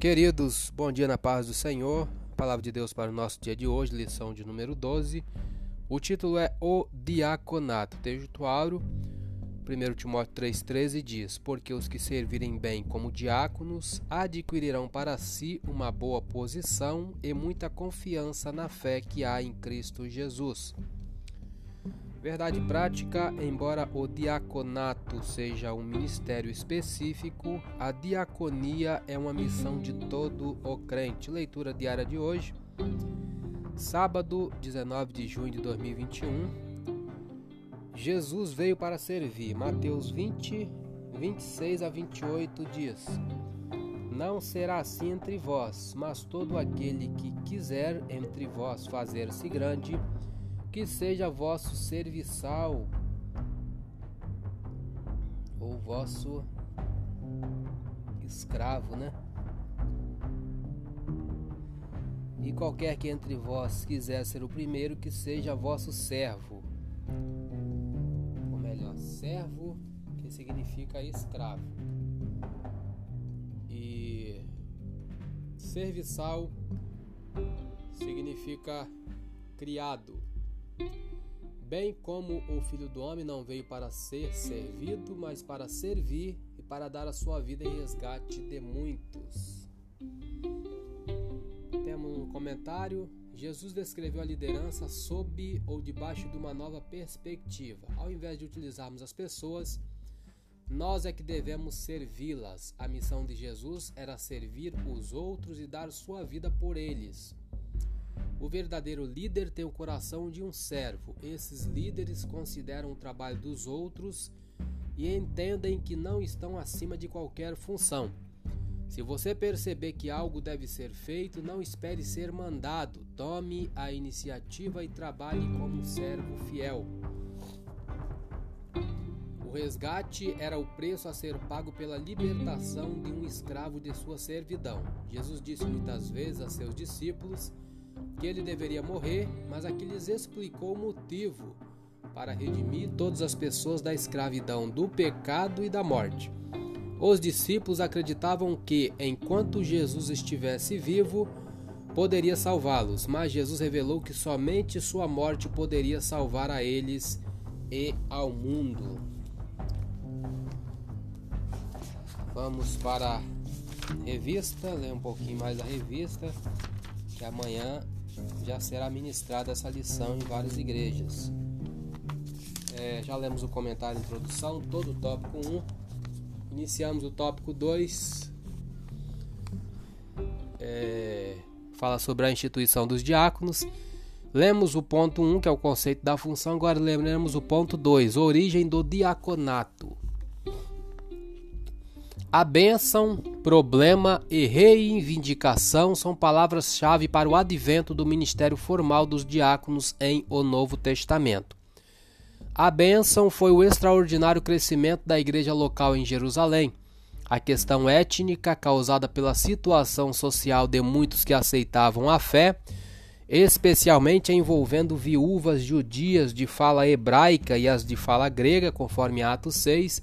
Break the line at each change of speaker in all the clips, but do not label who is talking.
Queridos, bom dia na paz do Senhor. Palavra de Deus para o nosso dia de hoje, lição de número 12. O título é O Diaconato. Texto áureo, 1 Timóteo 3,13 diz: Porque os que servirem bem como diáconos adquirirão para si uma boa posição e muita confiança na fé que há em Cristo Jesus. Verdade prática: embora o diaconato seja um ministério específico, a diaconia é uma missão de todo o crente. Leitura diária de hoje, sábado 19 de junho de 2021. Jesus veio para servir. Mateus 20, 26 a 28 diz: Não será assim entre vós, mas todo aquele que quiser entre vós fazer-se grande, que seja vosso serviçal ou vosso escravo, né? E qualquer que entre vós quiser ser o primeiro, que seja vosso servo. Ou melhor, servo, que significa escravo. E serviçal significa criado. Bem como o Filho do Homem não veio para ser servido, mas para servir e para dar a sua vida em resgate de muitos. Temos um comentário. Jesus descreveu a liderança sob ou debaixo de uma nova perspectiva. Ao invés de utilizarmos as pessoas, nós é que devemos servi-las. A missão de Jesus era servir os outros e dar sua vida por eles. O verdadeiro líder tem o coração de um servo. Esses líderes consideram o trabalho dos outros e entendem que não estão acima de qualquer função. Se você perceber que algo deve ser feito, não espere ser mandado. Tome a iniciativa e trabalhe como um servo fiel. O resgate era o preço a ser pago pela libertação de um escravo de sua servidão. Jesus disse muitas vezes a seus discípulos que ele deveria morrer, mas aqui lhes explicou o motivo para redimir todas as pessoas da escravidão, do pecado e da morte. Os discípulos acreditavam que, enquanto Jesus estivesse vivo, poderia salvá-los, mas Jesus revelou que somente sua morte poderia salvar a eles e ao mundo. Vamos para a revista, ler um pouquinho mais a revista, que amanhã já será ministrada essa lição em várias igrejas. É, já lemos o comentário introdução, todo o tópico 1. Iniciamos o tópico 2. É, fala sobre a instituição dos diáconos. Lemos o ponto 1, que é o conceito da função. Agora lembramos o ponto 2, origem do diaconato. A bênção, problema e reivindicação são palavras-chave para o advento do ministério formal dos diáconos em O Novo Testamento. A bênção foi o extraordinário crescimento da igreja local em Jerusalém. A questão étnica, causada pela situação social de muitos que aceitavam a fé, especialmente envolvendo viúvas judias de fala hebraica e as de fala grega, conforme Atos 6,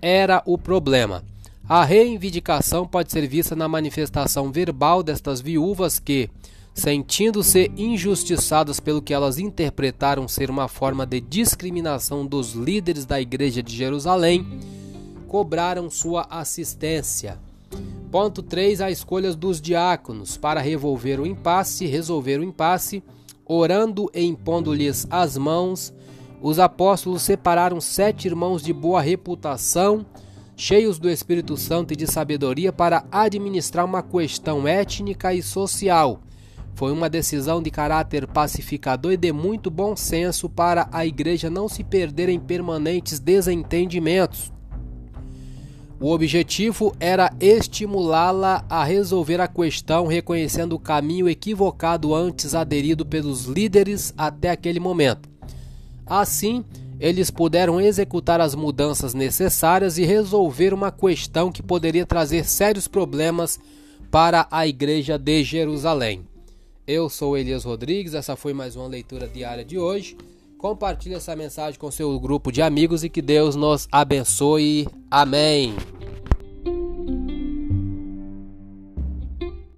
era o problema. A reivindicação pode ser vista na manifestação verbal destas viúvas que, sentindo-se injustiçadas pelo que elas interpretaram ser uma forma de discriminação dos líderes da Igreja de Jerusalém, cobraram sua assistência. Ponto 3. A escolha dos diáconos para revolver o impasse, resolver o impasse, orando e impondo-lhes as mãos. Os apóstolos separaram sete irmãos de boa reputação cheios do Espírito Santo e de sabedoria para administrar uma questão étnica e social. Foi uma decisão de caráter pacificador e de muito bom senso para a igreja não se perder em permanentes desentendimentos. O objetivo era estimulá-la a resolver a questão, reconhecendo o caminho equivocado antes aderido pelos líderes até aquele momento. Assim, eles puderam executar as mudanças necessárias e resolver uma questão que poderia trazer sérios problemas para a igreja de Jerusalém. Eu sou Elias Rodrigues, essa foi mais uma leitura diária de hoje. Compartilhe essa mensagem com seu grupo de amigos e que Deus nos abençoe. Amém.